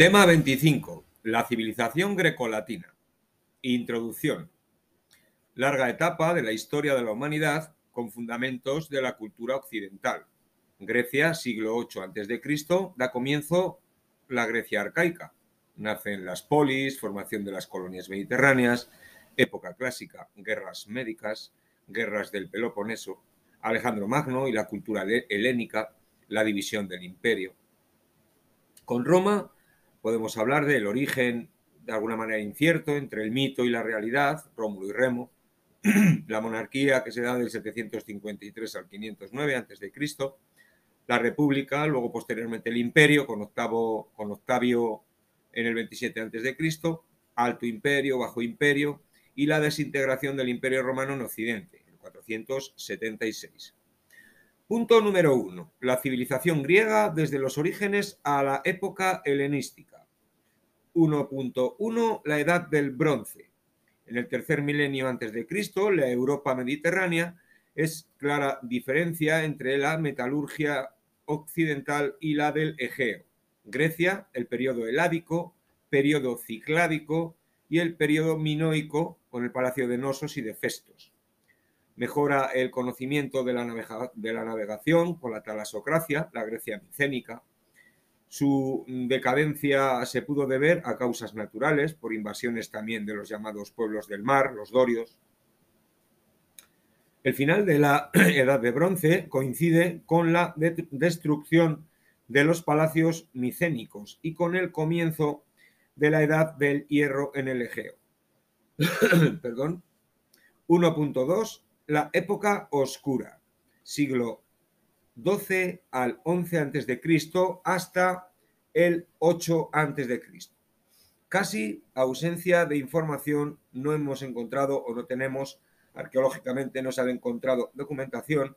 Tema 25. La civilización grecolatina. Introducción. Larga etapa de la historia de la humanidad con fundamentos de la cultura occidental. Grecia, siglo VIII a.C., da comienzo la Grecia arcaica. Nacen las polis, formación de las colonias mediterráneas, época clásica, guerras médicas, guerras del Peloponeso, Alejandro Magno y la cultura helénica, la división del imperio. Con Roma podemos hablar del origen de alguna manera incierto entre el mito y la realidad, Rómulo y Remo, la monarquía que se da del 753 al 509 a.C., la república, luego posteriormente el imperio con, Octavo, con Octavio en el 27 a.C., alto imperio, bajo imperio y la desintegración del imperio romano en Occidente, en 476. Punto número uno. La civilización griega desde los orígenes a la época helenística. 1.1. La edad del bronce. En el tercer milenio antes de Cristo, la Europa mediterránea es clara diferencia entre la metalurgia occidental y la del Egeo. Grecia, el periodo heládico, periodo cicládico y el periodo minoico con el palacio de Nosos y de Festos mejora el conocimiento de la, navegación con la talasocracia, la Grecia micénica. Su decadencia se pudo deber a causas naturales, por invasiones también de los llamados pueblos del mar, los dorios. El final de la Edad de Bronce coincide con la destrucción de los palacios micénicos y con el comienzo de la Edad del Hierro en el Egeo. Perdón. 1.2 la época oscura, siglo XII al XI a.C. hasta el 8 a.C. Casi ausencia de información, no hemos encontrado o no tenemos, arqueológicamente no se ha encontrado documentación,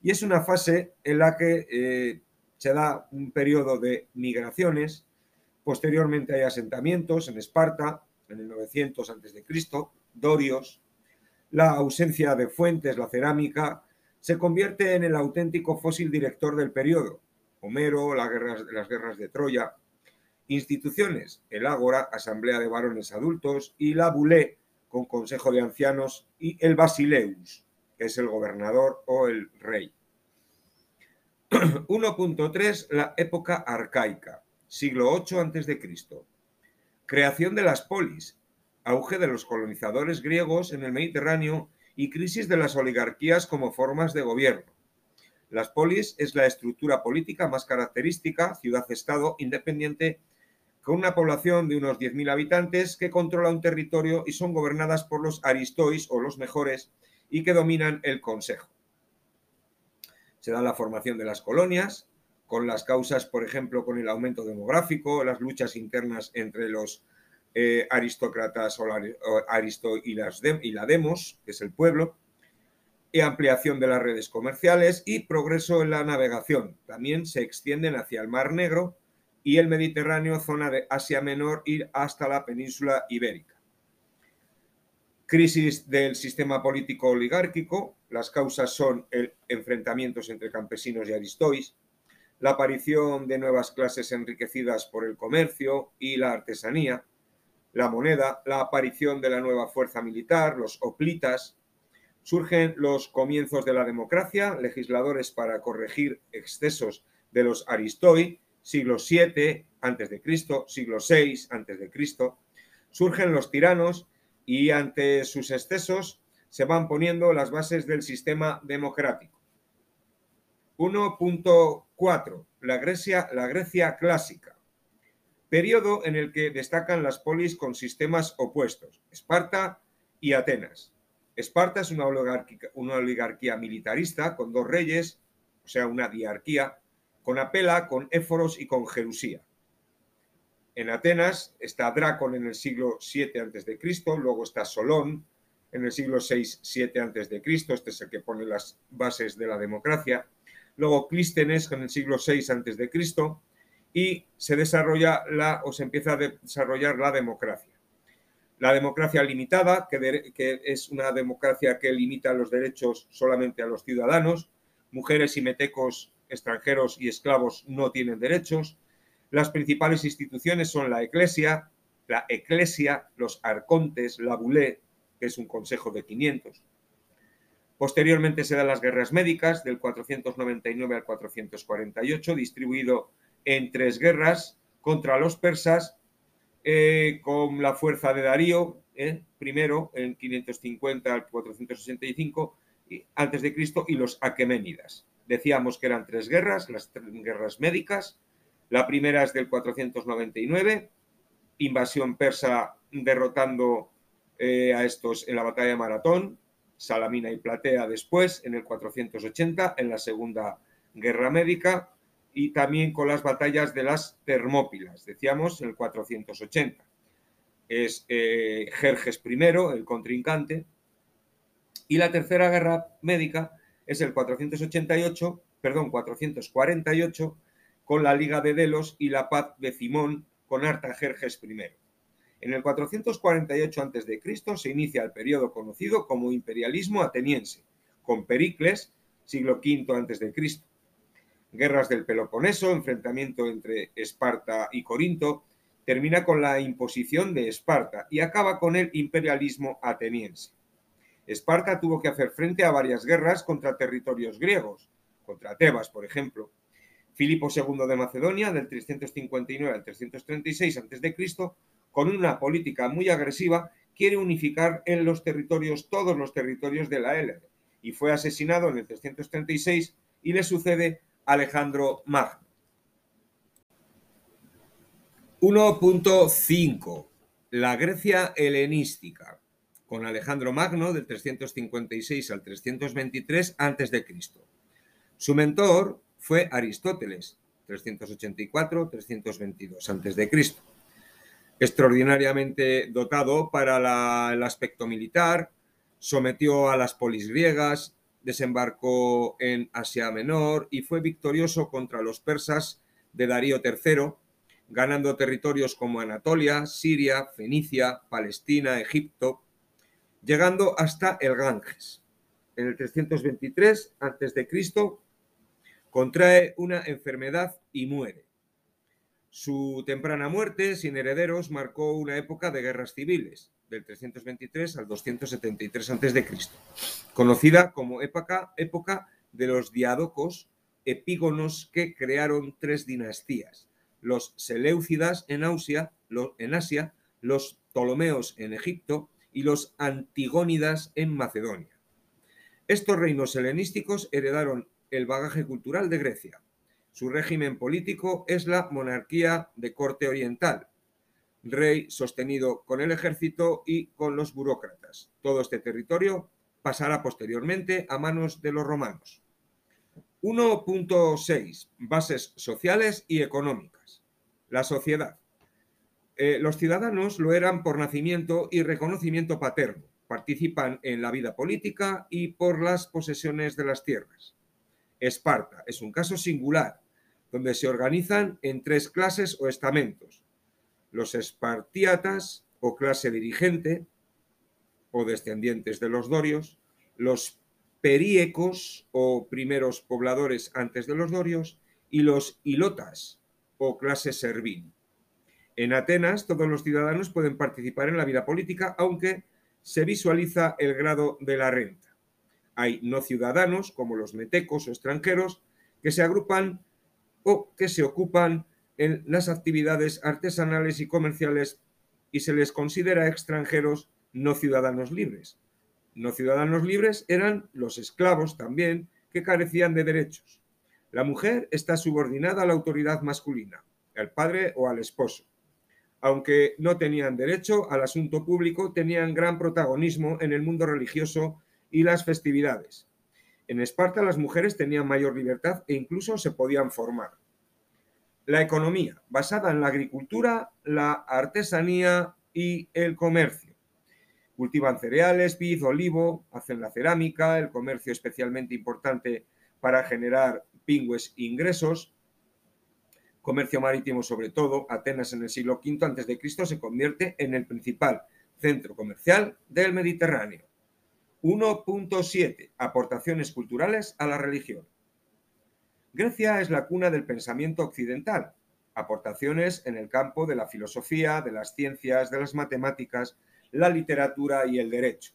y es una fase en la que eh, se da un periodo de migraciones, posteriormente hay asentamientos en Esparta, en el 900 a.C., Dorios, la ausencia de fuentes, la cerámica, se convierte en el auténtico fósil director del periodo. Homero, las guerras, de Troya. Instituciones, el Ágora, Asamblea de Varones Adultos, y la Bulé, con Consejo de Ancianos, y el Basileus, que es el gobernador o el rey. 1.3. La época arcaica, siglo 8 a.C. Creación de las polis, auge de los colonizadores griegos en el Mediterráneo y crisis de las oligarquías como formas de gobierno. Las polis es la estructura política más característica, ciudad-estado independiente, con una población de unos 10.000 habitantes que controla un territorio y son gobernadas por los aristois o los mejores y que dominan el consejo. Se da la formación de las colonias, con las causas, por ejemplo, con el aumento demográfico, las luchas internas entre los eh, aristócratas o, aristo y, y la demos, que es el pueblo, y ampliación de las redes comerciales y progreso en la navegación. También se extienden hacia el Mar Negro y el Mediterráneo, zona de Asia Menor, ir hasta la península ibérica. Crisis del sistema político oligárquico. Las causas son enfrentamientos entre campesinos y aristois, la aparición de nuevas clases enriquecidas por el comercio y la artesanía, la moneda, la aparición de la nueva fuerza militar, los oplitas, surgen los comienzos de la democracia, legisladores para corregir excesos de los aristoi, siglo VII a.C., siglo VI a.C., surgen los tiranos y ante sus excesos se van poniendo las bases del sistema democrático. 1.4. La Grecia, la Grecia clásica periodo en el que destacan las polis con sistemas opuestos, Esparta y Atenas. Esparta es una oligarquía, militarista con dos reyes, o sea, una diarquía, con Apela, con Éforos y con Jerusía. En Atenas está Drácon en el siglo VII a.C., luego está Solón en el siglo VI-VII a.C., este es el que pone las bases de la democracia, luego Clístenes en el siglo VI a.C., y se desarrolla la, o se empieza a desarrollar la democracia. La democracia limitada, que, es una democracia que limita los derechos solamente a los ciudadanos, mujeres y metecos extranjeros y esclavos no tienen derechos, Las principales instituciones son la Eclesia, la Eclesia, los arcontes, la Bulé, que es un consejo de 500. Posteriormente se dan las guerras médicas del 499 al 448, distribuido en tres guerras contra los persas eh, con la fuerza de Darío, eh, primero en 550 al 465 antes de Cristo y los aqueménidas. Decíamos que eran tres guerras, las tres guerras médicas. La primera es del 499, invasión persa derrotando eh, a estos en la batalla de Maratón, Salamina y Platea después, en el 480, en la Segunda Guerra Médica, y también con las batallas de las Termópilas, decíamos, el 480. Es eh, Jerjes I, el contrincante, y la Tercera Guerra Médica es el 488, perdón, 448, con la Liga de Delos y la paz de Simón con Artajerjes I. En el 448 a.C. se inicia el periodo conocido como imperialismo ateniense, con Pericles, siglo V a.C. Guerras del Peloponeso, enfrentamiento entre Esparta y Corinto, termina con la imposición de Esparta y acaba con el imperialismo ateniense. Esparta tuvo que hacer frente a varias guerras contra territorios griegos, contra Tebas, por ejemplo. Filipo II de Macedonia, del 359 al 336 a.C., con una política muy agresiva, quiere unificar en los territorios, todos los territorios de la Hélade, y fue asesinado en el 336 y le sucede Alejandro Magno. 1.5. La Grecia helenística, con Alejandro Magno del 356 al 323 a.C. Su mentor fue Aristóteles, 384-322 a.C extraordinariamente dotado para el aspecto militar, sometió a las polis griegas, desembarcó en Asia Menor y fue victorioso contra los persas de Darío III, ganando territorios como Anatolia, Siria, Fenicia, Palestina, Egipto, llegando hasta el Ganges. En el 323 a.C. contrae una enfermedad y muere. Su temprana muerte, sin herederos, marcó una época de guerras civiles, del 323 al 273 a.C., conocida como época, de los diadocos epígonos que crearon tres dinastías, los Seleucidas en Asia, los Ptolomeos en Egipto y los Antigónidas en Macedonia. Estos reinos helenísticos heredaron el bagaje cultural de Grecia, su régimen político es la monarquía de corte oriental, rey sostenido con el ejército y con los burócratas. Todo este territorio pasará posteriormente a manos de los romanos. 1.6. Bases sociales y económicas. La sociedad. Eh, los ciudadanos lo eran por nacimiento y reconocimiento paterno. Participan en la vida política y por las posesiones de las tierras. Esparta es un caso singular, donde se organizan en tres clases o estamentos. Los espartiatas o clase dirigente o descendientes de los dorios, los períecos o primeros pobladores antes de los dorios y los ilotas o clase servil. En Atenas todos los ciudadanos pueden participar en la vida política, aunque se visualiza el grado de la renta. Hay no ciudadanos, como los metecos o extranjeros, que se agrupan o que se ocupan en las actividades artesanales y comerciales y se les considera extranjeros no ciudadanos libres. No ciudadanos libres eran los esclavos también, que carecían de derechos. La mujer está subordinada a la autoridad masculina, al padre o al esposo. Aunque no tenían derecho al asunto público, tenían gran protagonismo en el mundo religioso y las festividades. En Esparta las mujeres tenían mayor libertad e incluso se podían formar. La economía, basada en la agricultura, la artesanía y el comercio. Cultivan cereales, vid, olivo, hacen la cerámica, el comercio especialmente importante para generar pingües ingresos. Comercio marítimo sobre todo, Atenas en el siglo V a.C. se convierte en el principal centro comercial del Mediterráneo. 1.7. Aportaciones culturales a la religión. Grecia es la cuna del pensamiento occidental. aportaciones en el campo de la filosofía, de las ciencias, de las matemáticas, la literatura y el derecho.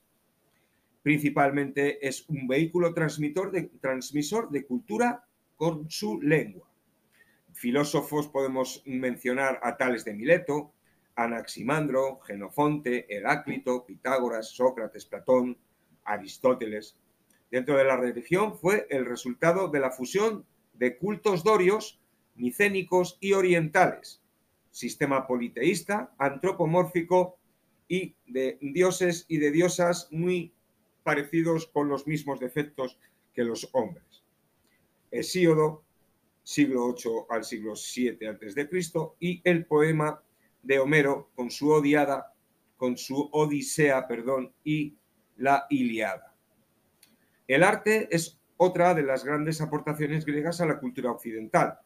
Principalmente es un vehículo transmisor de, cultura con su lengua. Filósofos podemos mencionar a Tales de Mileto, Anaximandro, Genofonte, Heráclito, Pitágoras, Sócrates, Platón, Aristóteles. Dentro de la religión fue el resultado de la fusión de cultos dorios, micénicos y orientales, sistema politeísta, antropomórfico y de dioses y de diosas muy parecidos con los mismos defectos que los hombres. Hesíodo, siglo VIII al siglo VII a.C., y el poema de Homero con su odiada, con su Odisea, perdón, y la Iliada. El arte es otra de las grandes aportaciones griegas a la cultura occidental.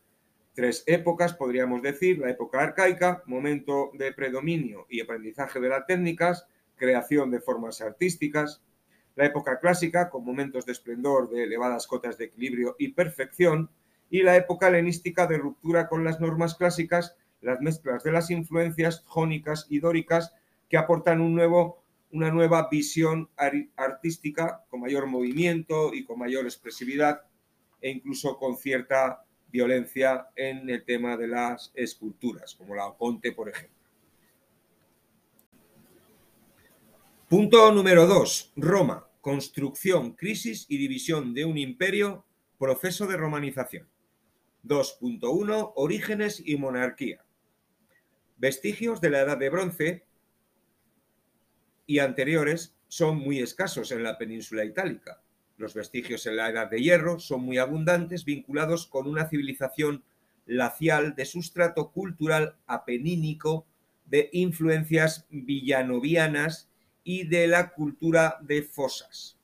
Tres épocas, podríamos decir, la época arcaica, momento de predominio y aprendizaje de las técnicas, creación de formas artísticas, la época clásica, con momentos de esplendor, de elevadas cotas de equilibrio y perfección, y la época helenística de ruptura con las normas clásicas, las mezclas de las influencias jónicas y dóricas que aportan un nuevo una nueva visión artística con mayor movimiento y con mayor expresividad e incluso con cierta violencia en el tema de las esculturas, como la Oconte, por ejemplo. Punto número 2. Roma. Construcción, crisis y división de un imperio, proceso de romanización. 2.1. Orígenes y monarquía. Vestigios de la Edad de Bronce y anteriores son muy escasos en la península itálica. Los vestigios en la Edad de Hierro son muy abundantes, vinculados con una civilización lacial de sustrato cultural apenínico, de influencias villanovianas y de la cultura de fosas.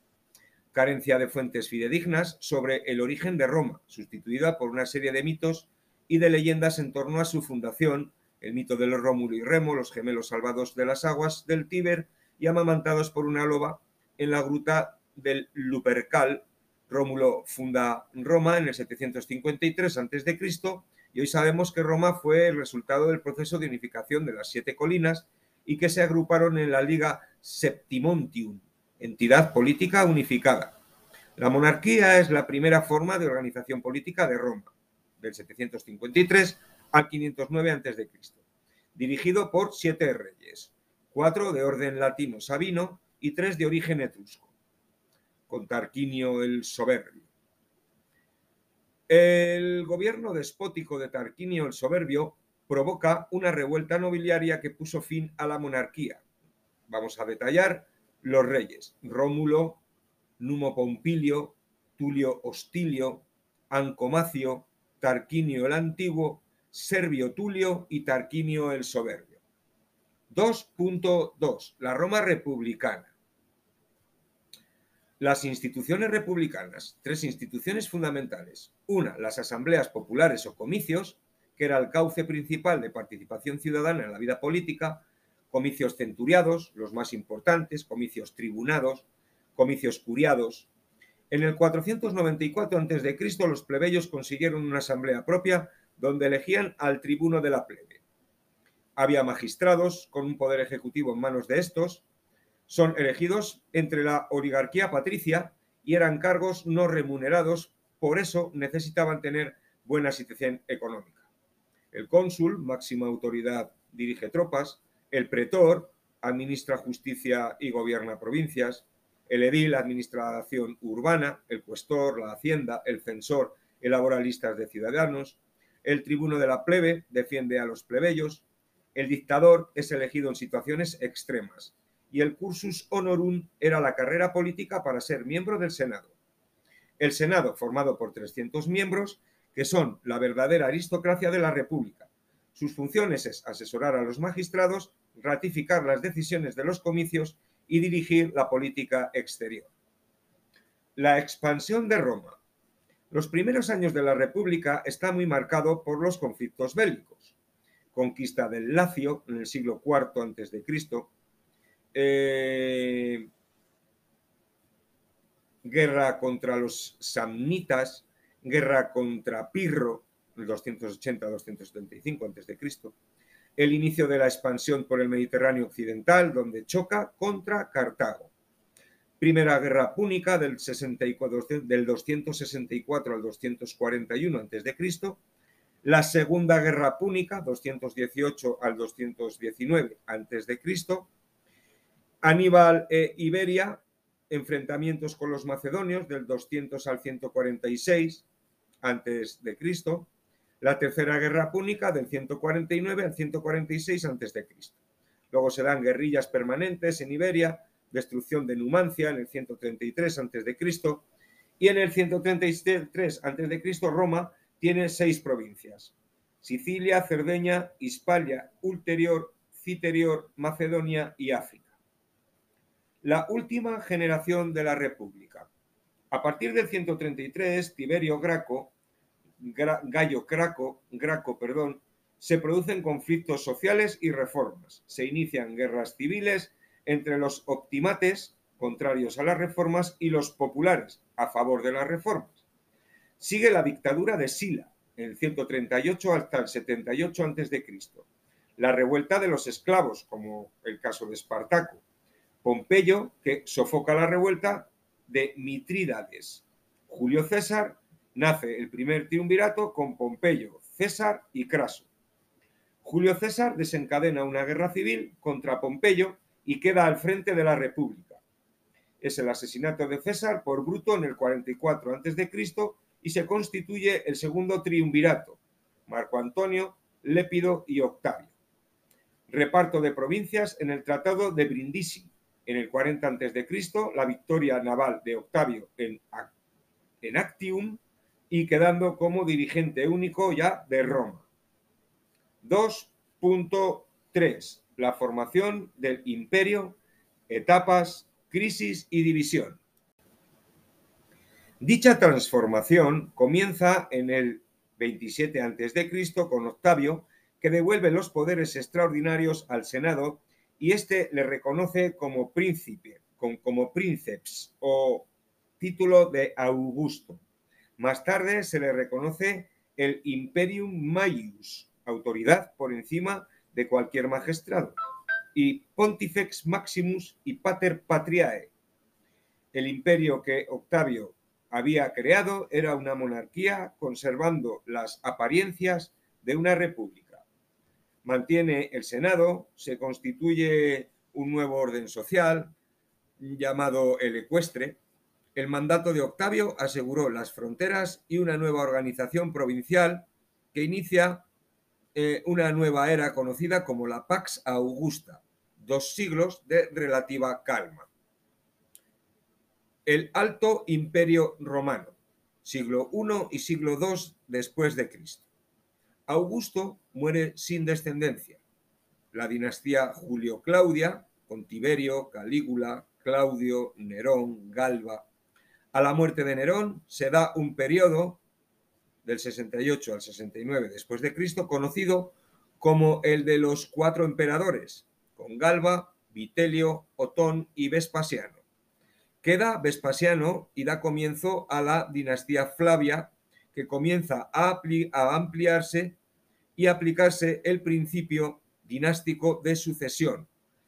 Carencia de fuentes fidedignas sobre el origen de Roma, sustituida por una serie de mitos y de leyendas en torno a su fundación, el mito de los Rómulo y Remo, los gemelos salvados de las aguas del Tíber, y amamantados por una loba en la gruta del Lupercal. Rómulo funda Roma en el 753 a.C. y hoy sabemos que Roma fue el resultado del proceso de unificación de las siete colinas y que se agruparon en la Liga Septimontium, entidad política unificada. La monarquía es la primera forma de organización política de Roma, del 753 al 509 a.C., dirigido por siete reyes, cuatro de orden latino sabino y tres de origen etrusco, con Tarquinio el Soberbio. El gobierno despótico de Tarquinio el Soberbio provoca una revuelta nobiliaria que puso fin a la monarquía. Vamos a detallar los reyes, Rómulo, Numo Pompilio, Tulio Hostilio, Ancomacio, Tarquinio el Antiguo, Servio Tulio y Tarquinio el Soberbio. 2.2. La Roma republicana. Las instituciones republicanas, tres instituciones fundamentales. Una, las asambleas populares o comicios, que era el cauce principal de participación ciudadana en la vida política, comicios centuriados, los más importantes, comicios tribunados, comicios curiados. En el 494 a.C., los plebeyos consiguieron una asamblea propia donde elegían al tribuno de la plebe había magistrados con un poder ejecutivo en manos de estos, son elegidos entre la oligarquía patricia y eran cargos no remunerados, por eso necesitaban tener buena situación económica. El cónsul, máxima autoridad, dirige tropas, el pretor administra justicia y gobierna provincias, el edil administración urbana, el cuestor, la hacienda, el censor elabora listas de ciudadanos, el tribuno de la plebe defiende a los plebeyos, el dictador es elegido en situaciones extremas y el cursus honorum era la carrera política para ser miembro del Senado. El Senado, formado por 300 miembros, que son la verdadera aristocracia de la República. Sus funciones es asesorar a los magistrados, ratificar las decisiones de los comicios y dirigir la política exterior. La expansión de Roma. Los primeros años de la República está muy marcado por los conflictos bélicos conquista del Lacio en el siglo IV antes de Cristo, eh, guerra contra los samnitas, guerra contra Pirro, el 280-275 a.C., el inicio de la expansión por el Mediterráneo occidental, donde choca contra Cartago. Primera Guerra Púnica del, 64, del 264 al 241 a.C., la Segunda Guerra Púnica, 218 al 219 a.C., Aníbal e Iberia, enfrentamientos con los macedonios del 200 al 146 antes de Cristo, la Tercera Guerra Púnica del 149 al 146 antes de Cristo. Luego se dan guerrillas permanentes en Iberia, destrucción de Numancia en el 133 antes de Cristo y en el 133 antes de Cristo Roma tiene seis provincias: Sicilia, Cerdeña, Hispalia, Ulterior, Citerior, Macedonia y África la última generación de la República. A partir del 133, Tiberio Graco, Gallo Graco, perdón, se producen conflictos sociales y reformas. Se inician guerras civiles entre los optimates, contrarios a las reformas, y los populares, a favor de las reformas. Sigue la dictadura de Sila, el 138 hasta el 78 a.C. La revuelta de los esclavos, como el caso de Espartaco, Pompeyo, que sofoca la revuelta de Mitrídades. Julio César nace el primer triunvirato con Pompeyo, César y Craso. Julio César desencadena una guerra civil contra Pompeyo y queda al frente de la República. Es el asesinato de César por Bruto en el 44 a.C. y se constituye el segundo triunvirato, Marco Antonio, Lépido y Octavio. Reparto de provincias en el Tratado de Brindisi, en el 40 a.C., la victoria naval de Octavio en, en Actium y quedando como dirigente único ya de Roma. 2.3. La formación del imperio, etapas, crisis y división. Dicha transformación comienza en el 27 a.C. con Octavio, que devuelve los poderes extraordinarios al Senado y este le reconoce como príncipe, como príncips o título de Augusto. Más tarde se le reconoce el Imperium Maius, autoridad por encima de cualquier magistrado, y Pontifex Maximus y Pater Patriae. El imperio que Octavio había creado era una monarquía conservando las apariencias de una república mantiene el Senado, se constituye un nuevo orden social llamado el ecuestre. El mandato de Octavio aseguró las fronteras y una nueva organización provincial que inicia eh, una nueva era conocida como la Pax Augusta, dos siglos de relativa calma. El Alto Imperio Romano, siglo I y siglo II después de Cristo. Augusto muere sin descendencia. La dinastía Julio-Claudia, con Tiberio, Calígula, Claudio, Nerón, Galba. A la muerte de Nerón se da un periodo del 68 al 69 después de Cristo conocido como el de los cuatro emperadores, con Galba, Vitelio, Otón y Vespasiano. Queda Vespasiano y da comienzo a la dinastía Flavia, que comienza a, ampliarse y aplicarse el principio dinástico de sucesión.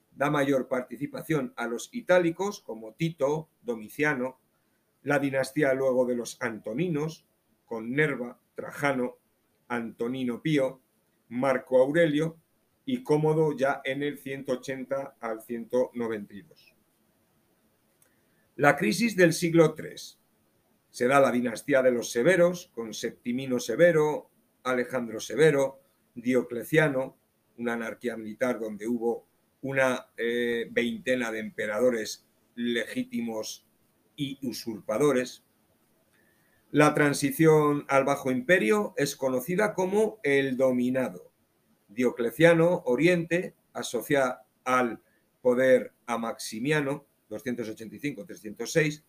Da mayor participación a los itálicos como Tito, Domiciano, la dinastía luego de los Antoninos, con Nerva, Trajano, Antonino Pío, Marco Aurelio y Cómodo ya en el 180 al 192. La crisis del siglo III se da la dinastía de los Severos, con Septimino Severo, Alejandro Severo, Diocleciano, una anarquía militar donde hubo una eh, veintena de emperadores legítimos y usurpadores. La transición al Bajo Imperio es conocida como el dominado. Diocleciano, Oriente, asocia al poder a Maximiano, 285-306,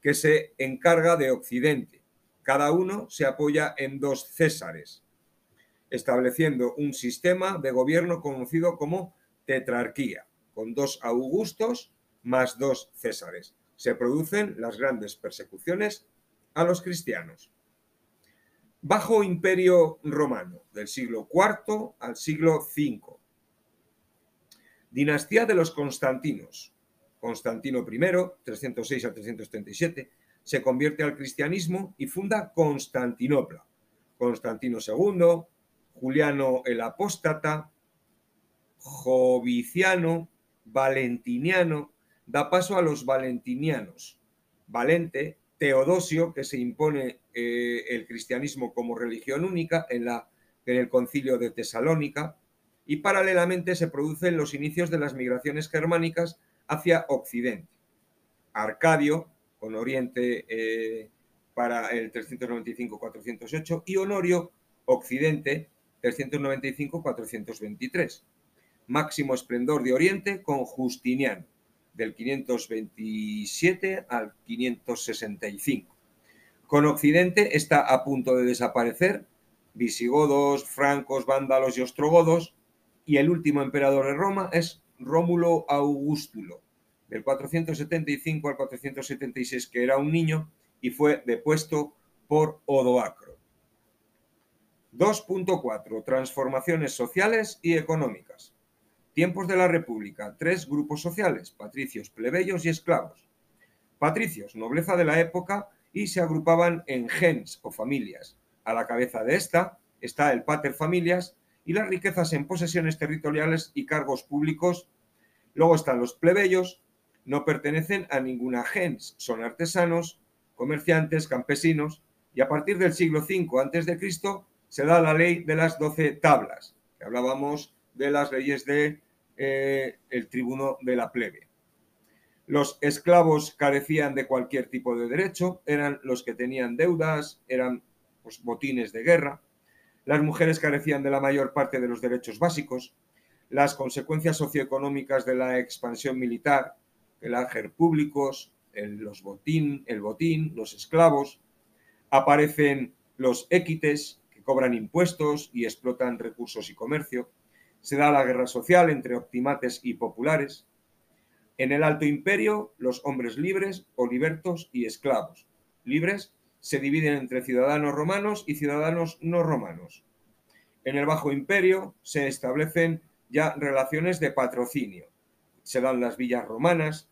que se encarga de Occidente. Cada uno se apoya en dos césares, estableciendo un sistema de gobierno conocido como tetrarquía, con dos augustos más dos césares. Se producen las grandes persecuciones a los cristianos. Bajo Imperio Romano, del siglo IV al siglo V. Dinastía de los Constantinos. Constantino I, 306 a 337, se convierte al cristianismo y funda Constantinopla. Constantino II, Juliano el Apóstata, Joviciano, Valentiniano, da paso a los valentinianos. Valente, Teodosio, que se impone eh, el cristianismo como religión única en, la, en el concilio de Tesalónica, y paralelamente se producen los inicios de las migraciones germánicas hacia Occidente. Arcadio, con Oriente eh, para el 395-408, y Honorio, Occidente, 395-423. Máximo esplendor de Oriente con Justiniano, del 527 al 565. Con Occidente está a punto de desaparecer visigodos, francos, vándalos y ostrogodos, y el último emperador de Roma es Rómulo Augustulo, del 475 al 476, que era un niño y fue depuesto por Odoacro. 2.4. Transformaciones sociales y económicas. Tiempos de la República. Tres grupos sociales, patricios, plebeyos y esclavos. Patricios, nobleza de la época, y se agrupaban en gens o familias. A la cabeza de esta está el pater familias y las riquezas en posesiones territoriales y cargos públicos. Luego están los plebeyos, no pertenecen a ninguna gens, son artesanos, comerciantes, campesinos, y a partir del siglo V a.C. se da la ley de las doce tablas, que hablábamos de las leyes de eh, el tribuno de la plebe. Los esclavos carecían de cualquier tipo de derecho, eran los que tenían deudas, eran pues, botines de guerra. Las mujeres carecían de la mayor parte de los derechos básicos. Las consecuencias socioeconómicas de la expansión militar, el áger públicos, el, los botín, el botín, los esclavos. Aparecen los équites, que cobran impuestos y explotan recursos y comercio se da la guerra social entre optimates y populares. En el Alto Imperio, los hombres libres o libertos y esclavos. Libres se dividen entre ciudadanos romanos y ciudadanos no romanos. En el Bajo Imperio se establecen ya relaciones de patrocinio. Se dan las villas romanas,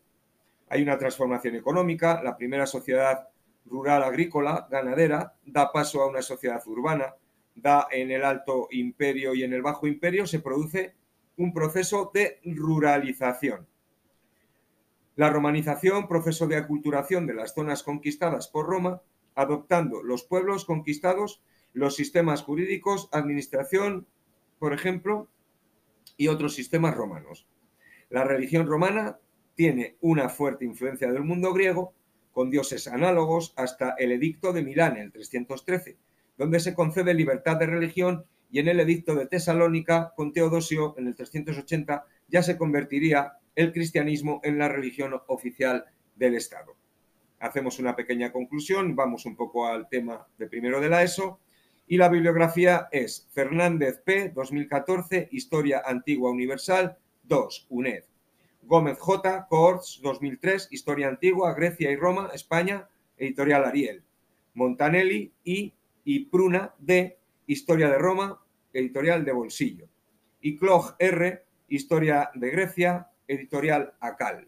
hay una transformación económica, la primera sociedad rural agrícola, ganadera, da paso a una sociedad urbana, da en el Alto Imperio y en el Bajo Imperio, se produce un proceso de ruralización. La romanización, proceso de aculturación de las zonas conquistadas por Roma, adoptando los pueblos conquistados, los sistemas jurídicos, administración, por ejemplo, y otros sistemas romanos. La religión romana tiene una fuerte influencia del mundo griego, con dioses análogos hasta el Edicto de Milán en el 313, donde se concede libertad de religión y en el edicto de Tesalónica con Teodosio en el 380 ya se convertiría el cristianismo en la religión oficial del Estado. Hacemos una pequeña conclusión, vamos un poco al tema de primero de la ESO y la bibliografía es Fernández P. 2014, Historia Antigua Universal 2, UNED. Gómez J. Coorts 2003, Historia Antigua, Grecia y Roma, España, Editorial Ariel. Montanelli y y Pruna de Historia de Roma, editorial de bolsillo. Y Clog R, Historia de Grecia, editorial Acal.